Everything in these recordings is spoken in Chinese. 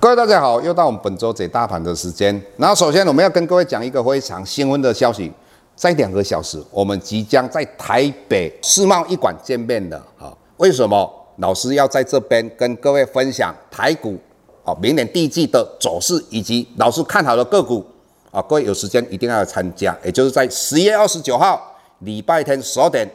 各位大家好，又到我们本周解大盘的时间。那首先我们要跟各位讲一个非常新闻的消息，在两个小时，我们即将在台北世贸一馆见面的啊。为什么老师要在这边跟各位分享台股啊明年第一季的走势，以及老师看好的个股啊？各位有时间一定要参加，也就是在十月二十九号礼拜天十二点，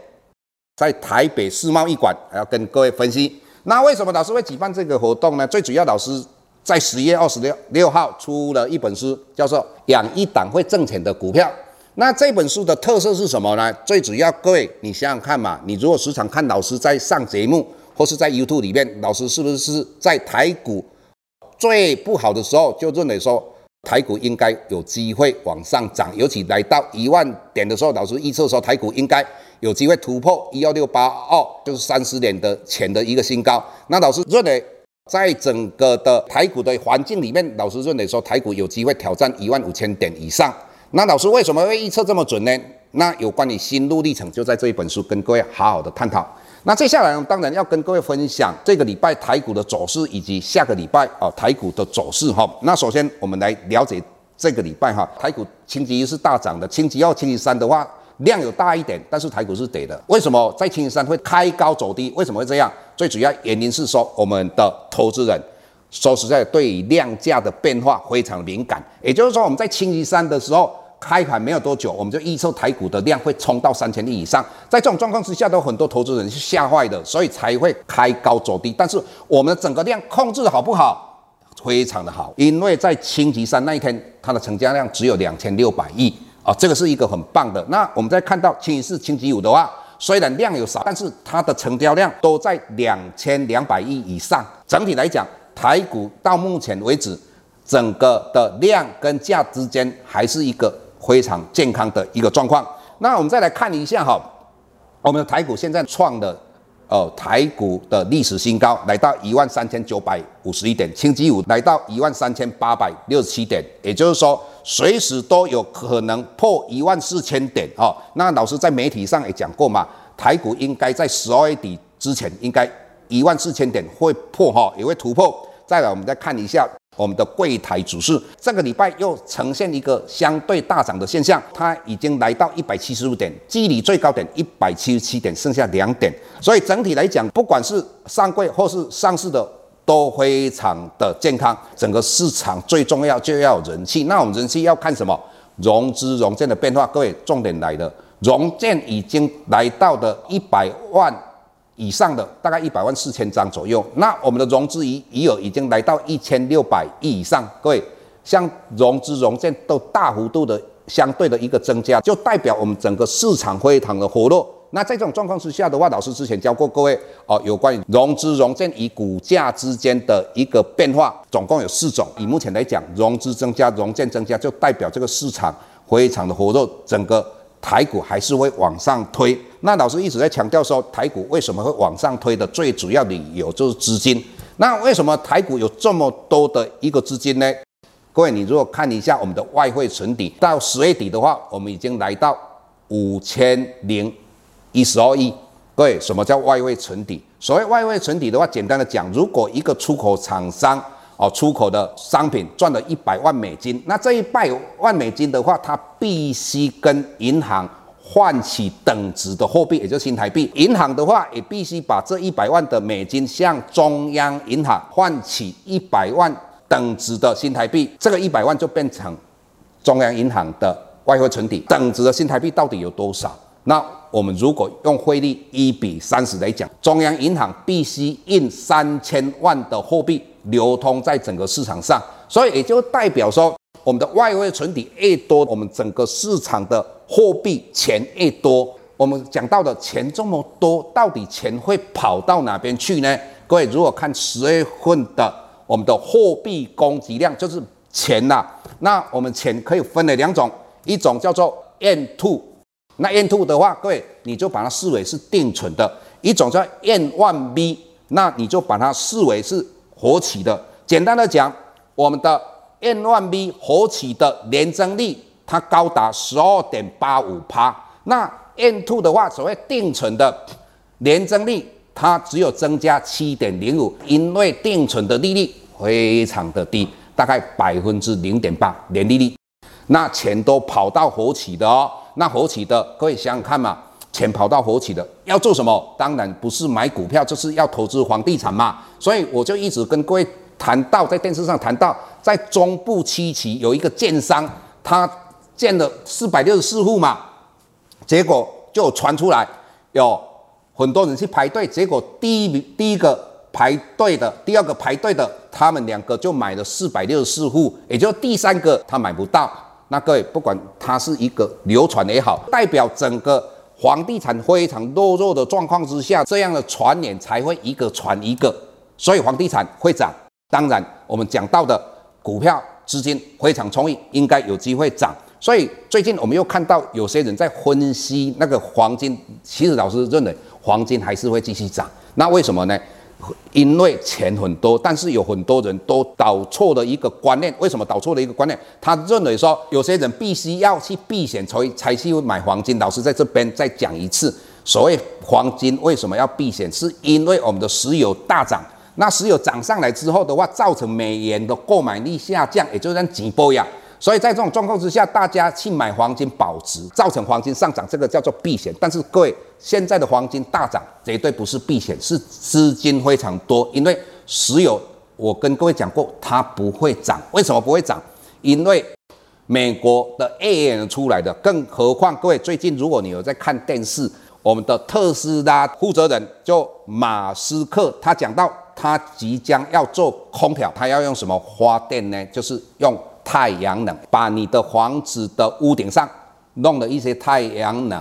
在台北世贸一馆还要跟各位分析。那为什么老师会举办这个活动呢？最主要老师。在十月二十六六号出了一本书，叫做《养一档会挣钱的股票》。那这本书的特色是什么呢？最主要，各位你想想看嘛，你如果时常看老师在上节目，或是在 YouTube 里面，老师是不是在台股最不好的时候就认为说台股应该有机会往上涨，尤其来到一万点的时候，老师预测说台股应该有机会突破一幺六八二，就是三十年的前的一个新高。那老师认为。在整个的台股的环境里面，老师认为说台股有机会挑战一万五千点以上。那老师为什么会预测这么准呢？那有关于心路历程，就在这一本书跟各位好好的探讨。那接下来呢，当然要跟各位分享这个礼拜台股的走势，以及下个礼拜啊台股的走势哈。那首先我们来了解这个礼拜哈，台股星期一是大涨的，星期二、星期三的话。量有大一点，但是台股是跌的。为什么在星期三会开高走低？为什么会这样？最主要原因是说，我们的投资人说实在对于量价的变化非常敏感。也就是说，我们在星期三的时候开盘没有多久，我们就预测台股的量会冲到三千亿以上。在这种状况之下，都很多投资人是吓坏的，所以才会开高走低。但是我们的整个量控制的好不好？非常的好，因为在星期三那一天，它的成交量只有两千六百亿。啊，这个是一个很棒的。那我们再看到星期四、星期五的话，虽然量有少，但是它的成交量都在两千两百亿以上。整体来讲，台股到目前为止，整个的量跟价之间还是一个非常健康的一个状况。那我们再来看一下哈，我们的台股现在创的。呃，台股的历史新高来到一万三千九百五十一点，星期五来到一万三千八百六十七点，也就是说，随时都有可能破一万四千点哦。那老师在媒体上也讲过嘛，台股应该在十二月底之前，应该一万四千点会破哈，也会突破。再来，我们再看一下。我们的柜台指数这个礼拜又呈现一个相对大涨的现象，它已经来到一百七十五点，距离最高点一百七十七点剩下两点，所以整体来讲，不管是上柜或是上市的都非常的健康。整个市场最重要就要人气，那我们人气要看什么？融资融券的变化。各位重点来了，融券已经来到的一百万。以上的大概一百万四千张左右，那我们的融资余余额已经来到一千六百亿以上。各位，像融资融券都大幅度的相对的一个增加，就代表我们整个市场非常的活络。那在这种状况之下的话，老师之前教过各位哦，有关于融资融券与股价之间的一个变化，总共有四种。以目前来讲，融资增加，融券增加，就代表这个市场非常的活络，整个。台股还是会往上推，那老师一直在强调说，台股为什么会往上推的最主要理由就是资金。那为什么台股有这么多的一个资金呢？各位，你如果看一下我们的外汇存底，到十月底的话，我们已经来到五千零一十二亿。各位，什么叫外汇存底？所谓外汇存底的话，简单的讲，如果一个出口厂商，哦，出口的商品赚了一百万美金，那这一百万美金的话，它必须跟银行换取等值的货币，也就是新台币。银行的话，也必须把这一百万的美金向中央银行换取一百万等值的新台币，这个一百万就变成中央银行的外汇存底。等值的新台币到底有多少？那我们如果用汇率一比三十来讲，中央银行必须印三千万的货币。流通在整个市场上，所以也就代表说，我们的外汇存底越多，我们整个市场的货币钱越多。我们讲到的钱这么多，到底钱会跑到哪边去呢？各位，如果看十月份的我们的货币供给量，就是钱呐、那我们钱可以分为两种，一种叫做 N two，那 N two 的话，各位你就把它视为是定存的；一种叫 N one B，那你就把它视为是。活期的，简单的讲，我们的 N1B 活期的年增率它高达十二点八五趴，那 M2 的话，所谓定存的年增率它只有增加七点零五，因为定存的利率非常的低，大概百分之零点八年利率。那钱都跑到活期的哦，那活期的各位想想看嘛，钱跑到活期的要做什么？当然不是买股票，就是要投资房地产嘛。所以我就一直跟各位谈到，在电视上谈到，在中部七期有一个建商，他建了四百六十四户嘛，结果就传出来有很多人去排队，结果第一名第一个排队的，第二个排队的，他们两个就买了四百六十四户，也就第三个他买不到。那各位，不管它是一个流传也好，代表整个房地产非常落弱的状况之下，这样的传言才会一个传一个，所以房地产会涨。当然，我们讲到的股票资金非常充裕，应该有机会涨。所以最近我们又看到有些人在分析那个黄金，其实老师认为黄金还是会继续涨。那为什么呢？因为钱很多，但是有很多人都导错了一个观念。为什么导错了一个观念？他认为说，有些人必须要去避险，才才去买黄金。老师在这边再讲一次，所谓黄金为什么要避险？是因为我们的石油大涨，那石油涨上来之后的话，造成美元的购买力下降，也就是让钱薄呀。所以在这种状况之下，大家去买黄金保值，造成黄金上涨，这个叫做避险。但是各位，现在的黄金大涨，绝对不是避险，是资金非常多。因为石油，我跟各位讲过，它不会涨。为什么不会涨？因为美国的 AM 出来的，更何况各位最近，如果你有在看电视，我们的特斯拉负责人就马斯克，他讲到他即将要做空调，他要用什么发电呢？就是用。太阳能，把你的房子的屋顶上弄了一些太阳能，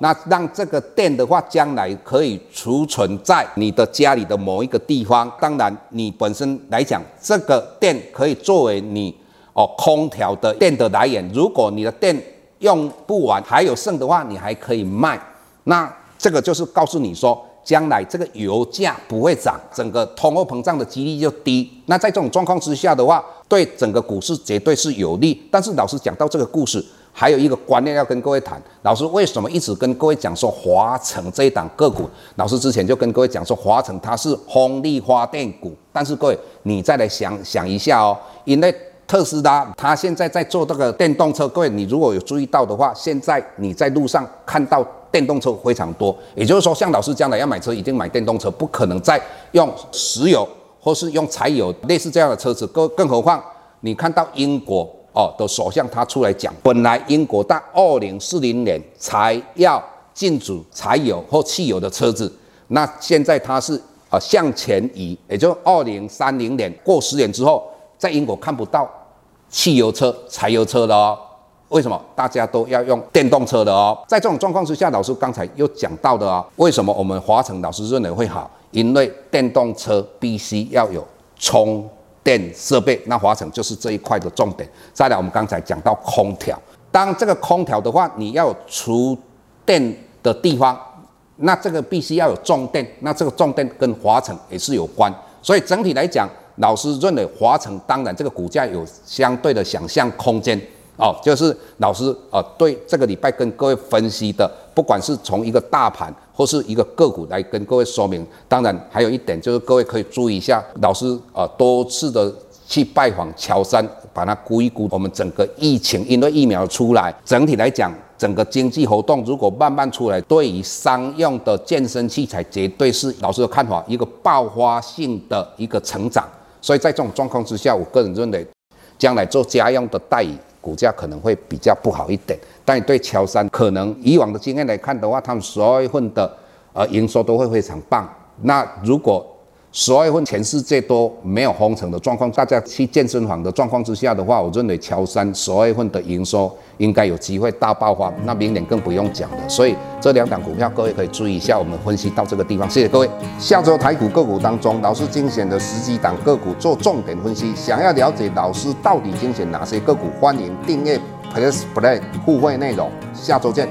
那让这个电的话，将来可以储存在你的家里的某一个地方。当然，你本身来讲，这个电可以作为你哦空调的电的来源。如果你的电用不完还有剩的话，你还可以卖。那这个就是告诉你说。将来这个油价不会涨，整个通货膨胀的几率就低。那在这种状况之下的话，对整个股市绝对是有利。但是老师讲到这个故事，还有一个观念要跟各位谈。老师为什么一直跟各位讲说华城这一档个股？老师之前就跟各位讲说华城它是风力发电股。但是各位你再来想想一下哦，因为特斯拉它现在在做这个电动车，各位你如果有注意到的话，现在你在路上看到。电动车非常多，也就是说，像老师将来要买车，一定买电动车，不可能再用石油或是用柴油类似这样的车子。更更何况，你看到英国哦的首相他出来讲，本来英国到二零四零年才要禁止柴油或汽油的车子，那现在他是啊向前移，也就二零三零年过十年之后，在英国看不到汽油车、柴油车了哦。为什么大家都要用电动车的哦？在这种状况之下，老师刚才又讲到的哦，为什么我们华城老师认为会好？因为电动车必须要有充电设备，那华城就是这一块的重点。再来，我们刚才讲到空调，当这个空调的话，你要有储电的地方，那这个必须要有重电，那这个重电跟华城也是有关。所以整体来讲，老师认为华城当然这个股价有相对的想象空间。哦，就是老师呃，对这个礼拜跟各位分析的，不管是从一个大盘或是一个个股来跟各位说明。当然，还有一点就是各位可以注意一下，老师呃多次的去拜访乔山，把它估一估。我们整个疫情因为疫苗出来，整体来讲，整个经济活动如果慢慢出来，对于商用的健身器材绝对是老师的看法，一个爆发性的一个成长。所以在这种状况之下，我个人认为，将来做家用的代理。股价可能会比较不好一点，但对乔山可能以往的经验来看的话，他们十二月份的呃营收都会非常棒。那如果十二月份全世界都没有封城的状况，大家去健身房的状况之下的话，我认为乔山十二月份的营收应该有机会大爆发。那明年更不用讲了。所以这两档股票各位可以注意一下。我们分析到这个地方，谢谢各位。下周台股个股当中，老师精选的十几档个股做重点分析。想要了解老师到底精选哪些个股，欢迎订阅 Plus Play 互惠内容。下周见。